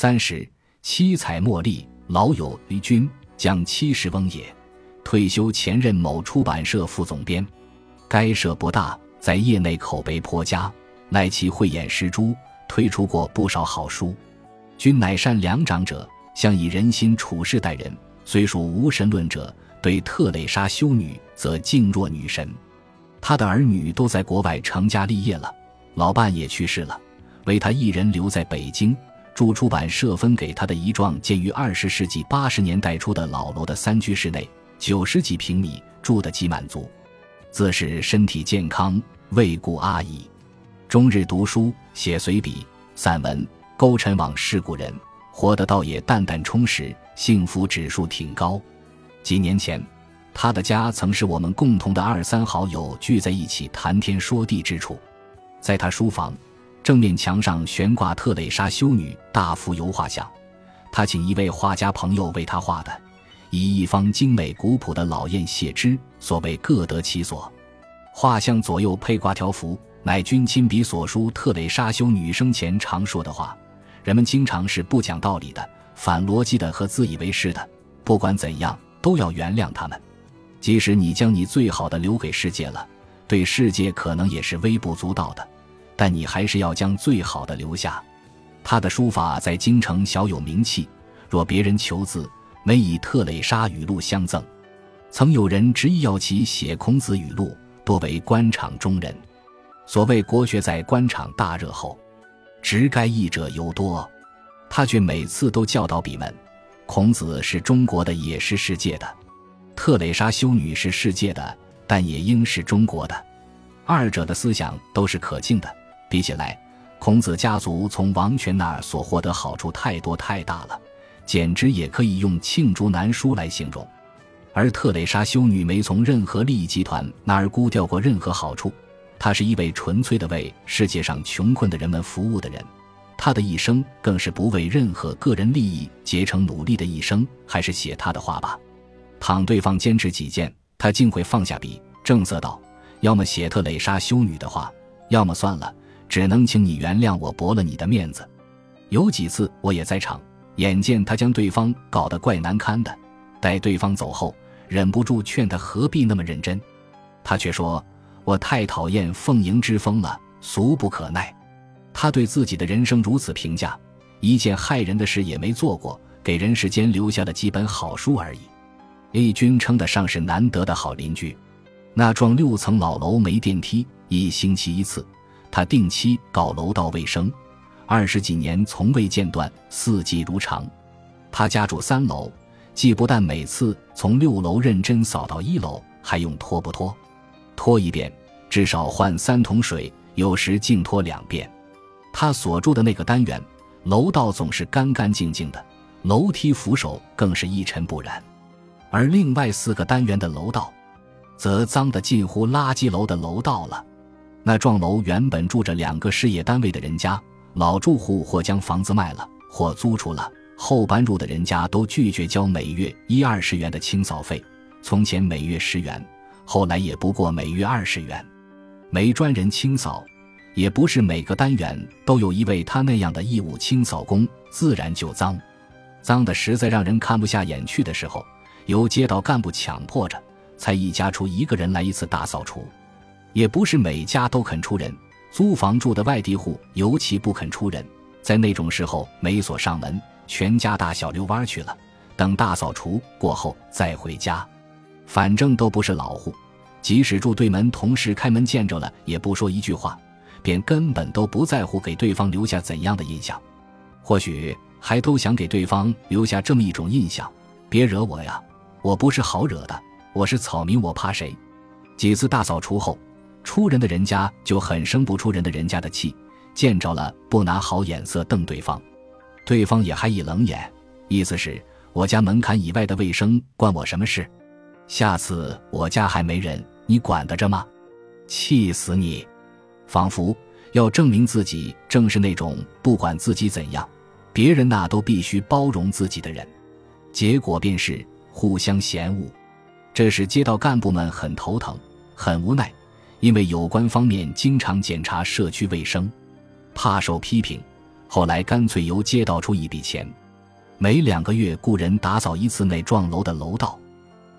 三十七彩茉莉，老友李君将七十翁也。退休前任某出版社副总编。该社不大，在业内口碑颇佳，乃其慧眼识珠，推出过不少好书。君乃善良长者，向以人心处事待人。虽属无神论者，对特蕾莎修女则敬若女神。他的儿女都在国外成家立业了，老伴也去世了，唯他一人留在北京。驻出版社分给他的遗状，建于二十世纪八十年代初的老楼的三居室内，九十几平米，住得极满足。自是身体健康，未故阿姨，终日读书写随笔、散文，勾陈往事故人，活得倒也淡淡充实，幸福指数挺高。几年前，他的家曾是我们共同的二三好友聚在一起谈天说地之处，在他书房。正面墙上悬挂特蕾莎修女大幅油画像，他请一位画家朋友为他画的，以一方精美古朴的老燕写之，所谓各得其所。画像左右配挂条幅，乃君亲笔所书特蕾莎修女生前常说的话。人们经常是不讲道理的、反逻辑的和自以为是的，不管怎样都要原谅他们。即使你将你最好的留给世界了，对世界可能也是微不足道的。但你还是要将最好的留下。他的书法在京城小有名气，若别人求字，每以特蕾莎语录相赠。曾有人执意要其写孔子语录，多为官场中人。所谓国学在官场大热后，执该译者尤多，他却每次都教导笔们：孔子是中国的，也是世界的；特蕾莎修女是世界的，但也应是中国的。二者的思想都是可敬的。比起来，孔子家族从王权那儿所获得好处太多太大了，简直也可以用罄竹难书来形容。而特蕾莎修女没从任何利益集团那儿估掉过任何好处，她是一位纯粹的为世界上穷困的人们服务的人。她的一生更是不为任何个人利益竭诚努力的一生。还是写她的话吧，倘对方坚持己见，他竟会放下笔，正色道：“要么写特蕾莎修女的话，要么算了。”只能请你原谅我驳了你的面子。有几次我也在场，眼见他将对方搞得怪难堪的，待对方走后，忍不住劝他何必那么认真，他却说：“我太讨厌凤迎之风了，俗不可耐。”他对自己的人生如此评价：一件害人的事也没做过，给人世间留下了几本好书而已。A 君称得上是难得的好邻居。那幢六层老楼没电梯，一星期一次。他定期搞楼道卫生，二十几年从未间断，四季如常。他家住三楼，既不但每次从六楼认真扫到一楼，还用拖不拖，拖一遍至少换三桶水，有时净拖两遍。他所住的那个单元，楼道总是干干净净的，楼梯扶手更是一尘不染，而另外四个单元的楼道，则脏得近乎垃圾楼的楼道了。那幢楼原本住着两个事业单位的人家，老住户或将房子卖了，或租出了，后搬入的人家都拒绝交每月一二十元的清扫费。从前每月十元，后来也不过每月二十元，没专人清扫，也不是每个单元都有一位他那样的义务清扫工，自然就脏，脏的实在让人看不下眼去的时候，由街道干部强迫着，才一家出一个人来一次大扫除。也不是每家都肯出人，租房住的外地户尤其不肯出人，在那种时候没锁上门，全家大小遛弯去了，等大扫除过后再回家，反正都不是老户，即使住对门同事开门见着了也不说一句话，便根本都不在乎给对方留下怎样的印象，或许还都想给对方留下这么一种印象：别惹我呀，我不是好惹的，我是草民，我怕谁？几次大扫除后。出人的人家就很生不出人的人家的气，见着了不拿好眼色瞪对方，对方也还一冷眼，意思是我家门槛以外的卫生关我什么事？下次我家还没人，你管得着吗？气死你！仿佛要证明自己正是那种不管自己怎样，别人那都必须包容自己的人，结果便是互相嫌恶，这使街道干部们很头疼，很无奈。因为有关方面经常检查社区卫生，怕受批评，后来干脆由街道出一笔钱，每两个月雇人打扫一次那幢楼的楼道。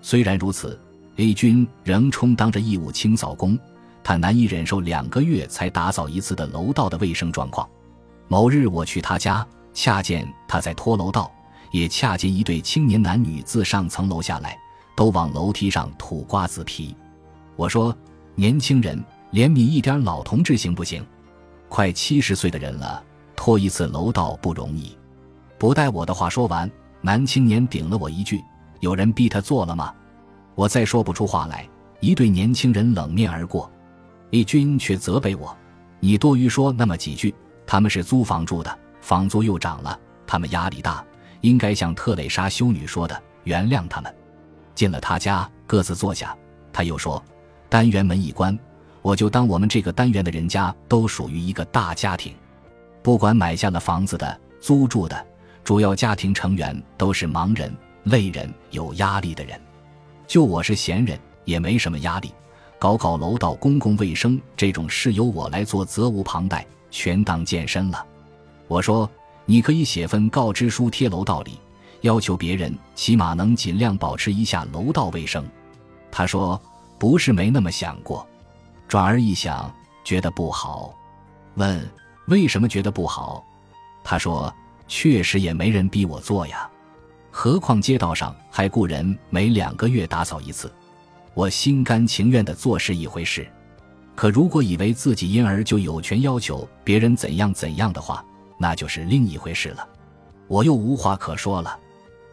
虽然如此，A 军仍充当着义务清扫工。他难以忍受两个月才打扫一次的楼道的卫生状况。某日我去他家，恰见他在拖楼道，也恰见一对青年男女自上层楼下来，都往楼梯上吐瓜子皮。我说：“年轻人，怜悯一点老同志行不行？快七十岁的人了，拖一次楼道不容易。”不待我的话说完，男青年顶了我一句：“有人逼他做了吗？”我再说不出话来，一对年轻人冷面而过。义军却责备我：“你多余说那么几句。他们是租房住的，房租又涨了，他们压力大，应该像特蕾莎修女说的，原谅他们。”进了他家，各自坐下。他又说：“单元门一关，我就当我们这个单元的人家都属于一个大家庭，不管买下了房子的、租住的，主要家庭成员都是盲人、累人、有压力的人。就我是闲人，也没什么压力。”搞搞楼道公共卫生这种事由我来做，责无旁贷，全当健身了。我说，你可以写份告知书贴楼道里，要求别人起码能尽量保持一下楼道卫生。他说，不是没那么想过，转而一想，觉得不好。问为什么觉得不好？他说，确实也没人逼我做呀，何况街道上还雇人每两个月打扫一次。我心甘情愿的做是一回事，可如果以为自己因而就有权要求别人怎样怎样的话，那就是另一回事了。我又无话可说了。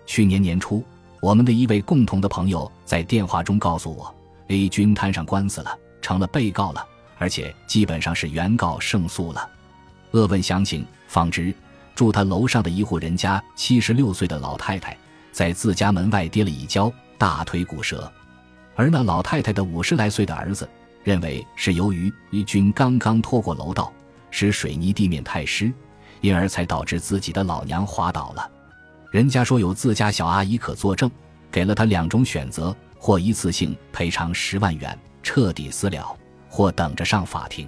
去年年初，我们的一位共同的朋友在电话中告诉我，A 君摊上官司了，成了被告了，而且基本上是原告胜诉了。恶问详情，方知住他楼上的一户人家七十六岁的老太太，在自家门外跌了一跤，大腿骨折。而那老太太的五十来岁的儿子认为是由于义军刚刚拖过楼道，使水泥地面太湿，因而才导致自己的老娘滑倒了。人家说有自家小阿姨可作证，给了他两种选择：或一次性赔偿十万元，彻底私了；或等着上法庭。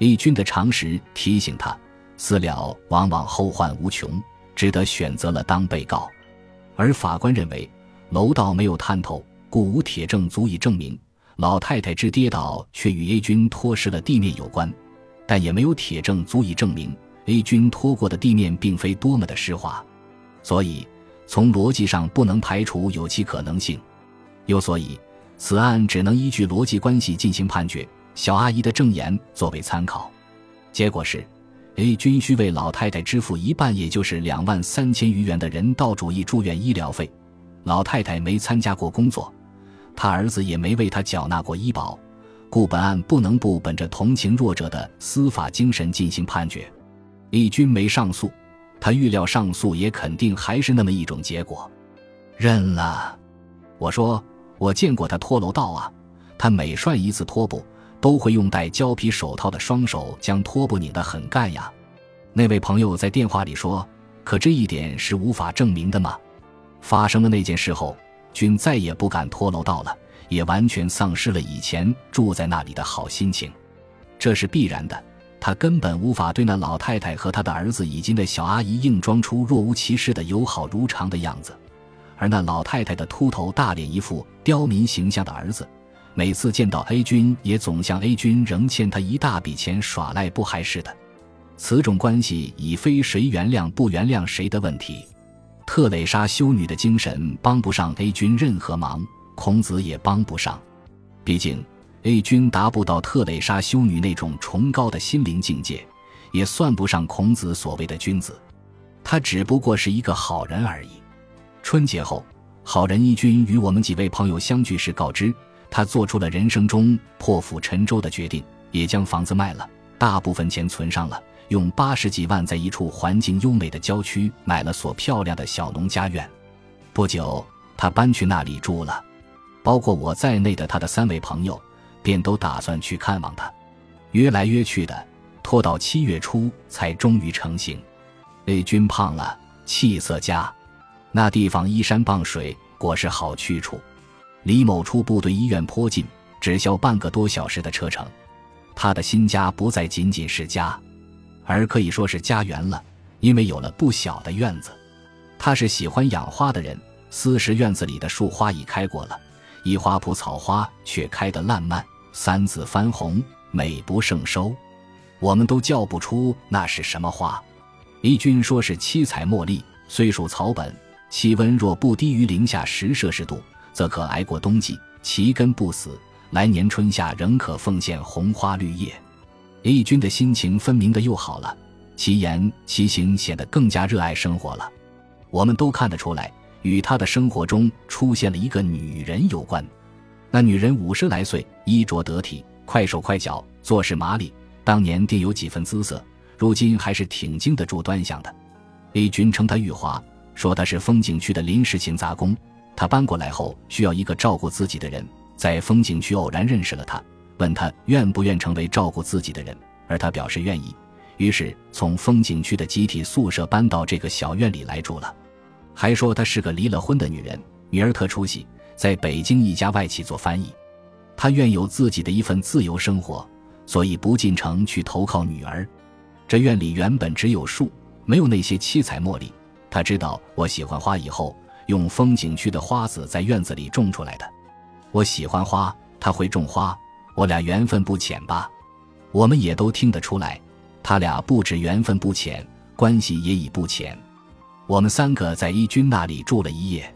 A 军的常识提醒他，私了往往后患无穷，只得选择了当被告。而法官认为，楼道没有探头。故无铁证足以证明老太太之跌倒却与 A 君拖湿了地面有关，但也没有铁证足以证明 A 君拖过的地面并非多么的湿滑，所以从逻辑上不能排除有其可能性。又所以，此案只能依据逻辑关系进行判决，小阿姨的证言作为参考。结果是，A 君需为老太太支付一半，也就是两万三千余元的人道主义住院医疗费。老太太没参加过工作。他儿子也没为他缴纳过医保，故本案不能不本着同情弱者的司法精神进行判决。义军没上诉，他预料上诉也肯定还是那么一种结果，认了。我说我见过他拖楼道啊，他每涮一次拖布，都会用戴胶皮手套的双手将拖布拧得很干呀。那位朋友在电话里说：“可这一点是无法证明的吗？”发生了那件事后。君再也不敢拖楼道了，也完全丧失了以前住在那里的好心情，这是必然的。他根本无法对那老太太和他的儿子以及那小阿姨硬装出若无其事的友好如常的样子，而那老太太的秃头大脸一副刁民形象的儿子，每次见到 A 君也总像 A 君仍欠他一大笔钱耍赖不还似的。此种关系已非谁原谅不原谅谁的问题。特蕾莎修女的精神帮不上 A 君任何忙，孔子也帮不上。毕竟 A 君达不到特蕾莎修女那种崇高的心灵境界，也算不上孔子所谓的君子。他只不过是一个好人而已。春节后，好人一军与我们几位朋友相聚时告知，他做出了人生中破釜沉舟的决定，也将房子卖了，大部分钱存上了。用八十几万在一处环境优美的郊区买了所漂亮的小农家院，不久他搬去那里住了，包括我在内的他的三位朋友便都打算去看望他，约来约去的，拖到七月初才终于成行。A 君胖了，气色佳，那地方依山傍水，果是好去处，离某处部队医院颇近，只消半个多小时的车程。他的新家不再仅仅是家。而可以说是家园了，因为有了不小的院子。他是喜欢养花的人，四时院子里的树花已开过了，一花圃草花却开得烂漫，三字翻红，美不胜收。我们都叫不出那是什么花。义军说是七彩茉莉，虽属草本，气温若不低于零下十摄氏度，则可挨过冬季，其根不死，来年春夏仍可奉献红花绿叶。义军的心情分明的又好了，其言其行显得更加热爱生活了。我们都看得出来，与他的生活中出现了一个女人有关。那女人五十来岁，衣着得体，快手快脚，做事麻利。当年定有几分姿色，如今还是挺经得住端详的。李军称她玉华，说他是风景区的临时勤杂工。他搬过来后需要一个照顾自己的人，在风景区偶然认识了他，问他愿不愿成为照顾自己的人，而他表示愿意。于是从风景区的集体宿舍搬到这个小院里来住了。还说她是个离了婚的女人，女儿特出息，在北京一家外企做翻译。她愿有自己的一份自由生活。所以不进城去投靠女儿。这院里原本只有树，没有那些七彩茉莉。他知道我喜欢花，以后用风景区的花籽在院子里种出来的。我喜欢花，他会种花，我俩缘分不浅吧？我们也都听得出来，他俩不止缘分不浅，关系也已不浅。我们三个在一军那里住了一夜，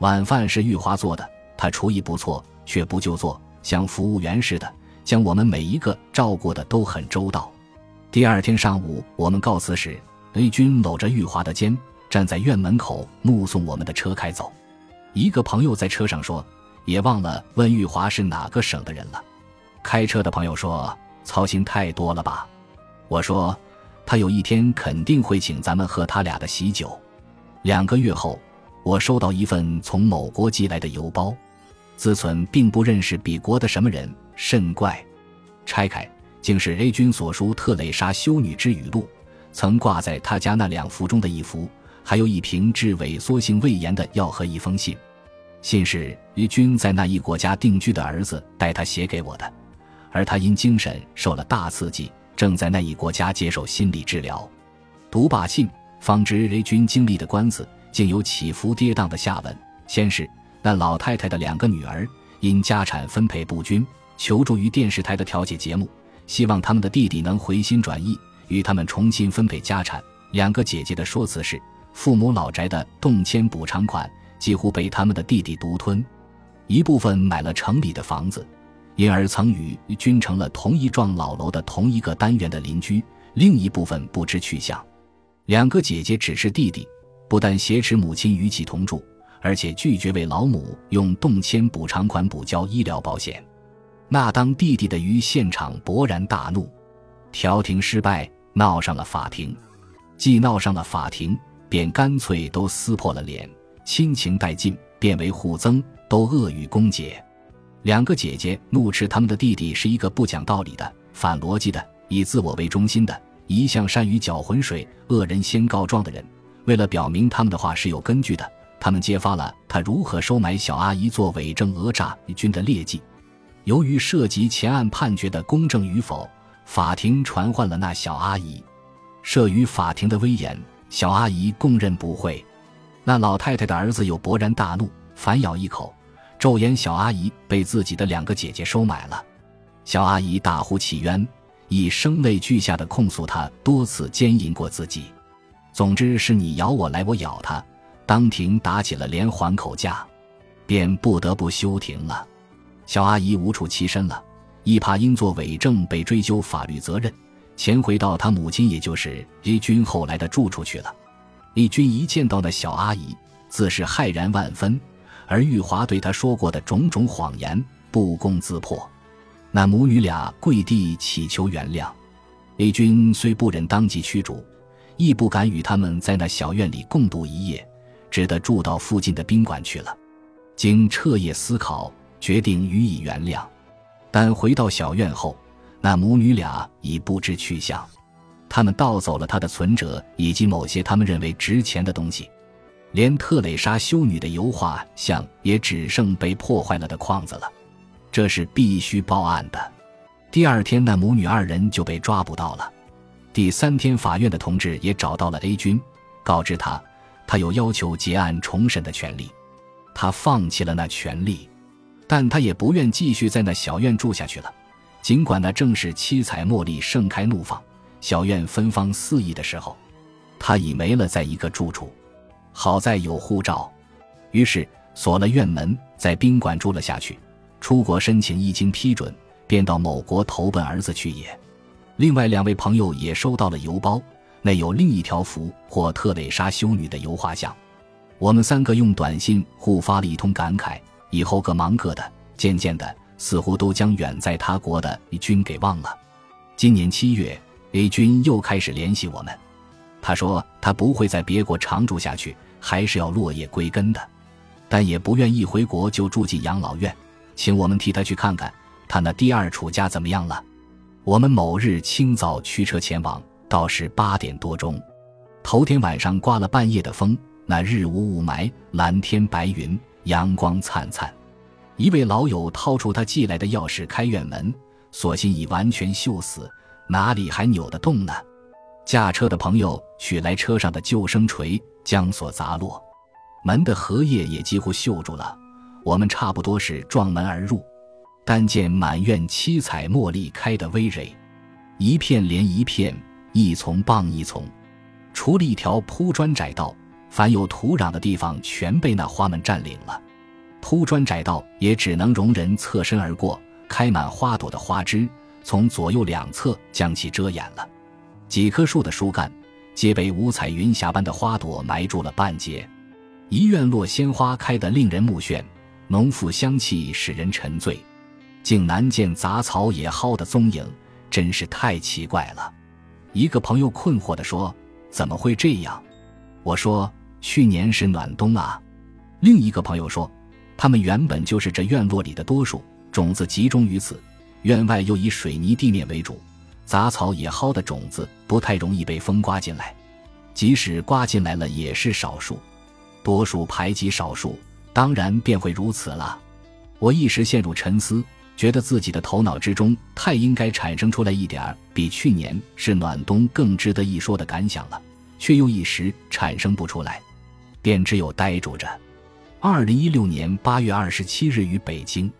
晚饭是玉华做的，他厨艺不错，却不就做，像服务员似的。将我们每一个照顾的都很周到。第二天上午，我们告辞时，A 君搂着玉华的肩，站在院门口目送我们的车开走。一个朋友在车上说：“也忘了问玉华是哪个省的人了。”开车的朋友说：“操心太多了吧？”我说：“他有一天肯定会请咱们喝他俩的喜酒。”两个月后，我收到一份从某国寄来的邮包，自存并不认识彼国的什么人。甚怪，拆开竟是 A 君所书特蕾莎修女之语录，曾挂在他家那两幅中的一幅，还有一瓶治萎缩性胃炎的药和一封信。信是 A 君在那一国家定居的儿子代他写给我的，而他因精神受了大刺激，正在那一国家接受心理治疗。读罢信，方知 A 君经历的官司竟有起伏跌宕的下文。先是那老太太的两个女儿因家产分配不均。求助于电视台的调解节目，希望他们的弟弟能回心转意，与他们重新分配家产。两个姐姐的说辞是，父母老宅的动迁补偿款几乎被他们的弟弟独吞，一部分买了城里的房子，因而曾与均成了同一幢老楼的同一个单元的邻居；另一部分不知去向。两个姐姐指示弟弟，不但挟持母亲与其同住，而且拒绝为老母用动迁补偿款补交医疗保险。那当弟弟的于现场勃然大怒，调停失败，闹上了法庭。既闹上了法庭，便干脆都撕破了脸，亲情殆尽，变为互憎，都恶语攻讦。两个姐姐怒斥他们的弟弟是一个不讲道理的、反逻辑的、以自我为中心的、一向善于搅浑水、恶人先告状的人。为了表明他们的话是有根据的，他们揭发了他如何收买小阿姨做伪证讹诈军的劣迹。由于涉及前案判决的公正与否，法庭传唤了那小阿姨。慑于法庭的威严，小阿姨供认不讳。那老太太的儿子又勃然大怒，反咬一口，咒言小阿姨被自己的两个姐姐收买了。小阿姨大呼起冤，以声泪俱下的控诉他多次奸淫过自己。总之是你咬我来，我咬他，当庭打起了连环口架，便不得不休庭了。小阿姨无处栖身了，一怕因作伪证被追究法律责任，潜回到他母亲，也就是义军后来的住处去了。义军一见到那小阿姨，自是骇然万分，而玉华对他说过的种种谎言不攻自破。那母女俩跪地祈求原谅。李军虽不忍当即驱逐，亦不敢与他们在那小院里共度一夜，只得住到附近的宾馆去了。经彻夜思考。决定予以原谅，但回到小院后，那母女俩已不知去向。他们盗走了他的存折以及某些他们认为值钱的东西，连特蕾莎修女的油画像也只剩被破坏了的框子了。这是必须报案的。第二天，那母女二人就被抓捕到了。第三天，法院的同志也找到了 A 君，告知他，他有要求结案重审的权利。他放弃了那权利，但他也不愿继续在那小院住下去了。尽管那正是七彩茉莉盛开怒放、小院芬芳四溢的时候，他已没了在一个住处。好在有护照，于是锁了院门，在宾馆住了下去。出国申请一经批准，便到某国投奔儿子去也。另外两位朋友也收到了邮包，内有另一条符或特蕾莎修女的油画像。我们三个用短信互发了一通感慨，以后各忙各的。渐渐的，似乎都将远在他国的 A 军给忘了。今年七月，A 军又开始联系我们。他说他不会在别国长住下去，还是要落叶归根的，但也不愿意回国就住进养老院，请我们替他去看看他那第二处家怎么样了。我们某日清早驱车前往，到时八点多钟。头天晚上刮了半夜的风，那日无雾霾，蓝天白云，阳光灿灿。一位老友掏出他寄来的钥匙开院门，所幸已完全锈死，哪里还扭得动呢？驾车的朋友取来车上的救生锤，将锁砸落，门的荷叶也几乎锈住了。我们差不多是撞门而入。但见满院七彩茉莉开得葳蕤，一片连一片，一丛傍一丛，除了一条铺砖窄道，凡有土壤的地方全被那花们占领了。铺砖窄道也只能容人侧身而过，开满花朵的花枝从左右两侧将其遮掩了。几棵树的树干皆被五彩云霞般的花朵埋住了半截。一院落鲜花开得令人目眩，浓馥香气使人沉醉。竟难见杂草野蒿的踪影，真是太奇怪了。一个朋友困惑地说：“怎么会这样？”我说：“去年是暖冬啊。”另一个朋友说：“他们原本就是这院落里的多数，种子集中于此。院外又以水泥地面为主，杂草野蒿的种子不太容易被风刮进来，即使刮进来了，也是少数。多数排挤少数，当然便会如此了。”我一时陷入沉思。觉得自己的头脑之中太应该产生出来一点儿比去年是暖冬更值得一说的感想了，却又一时产生不出来，便只有呆住着。二零一六年八月二十七日于北京。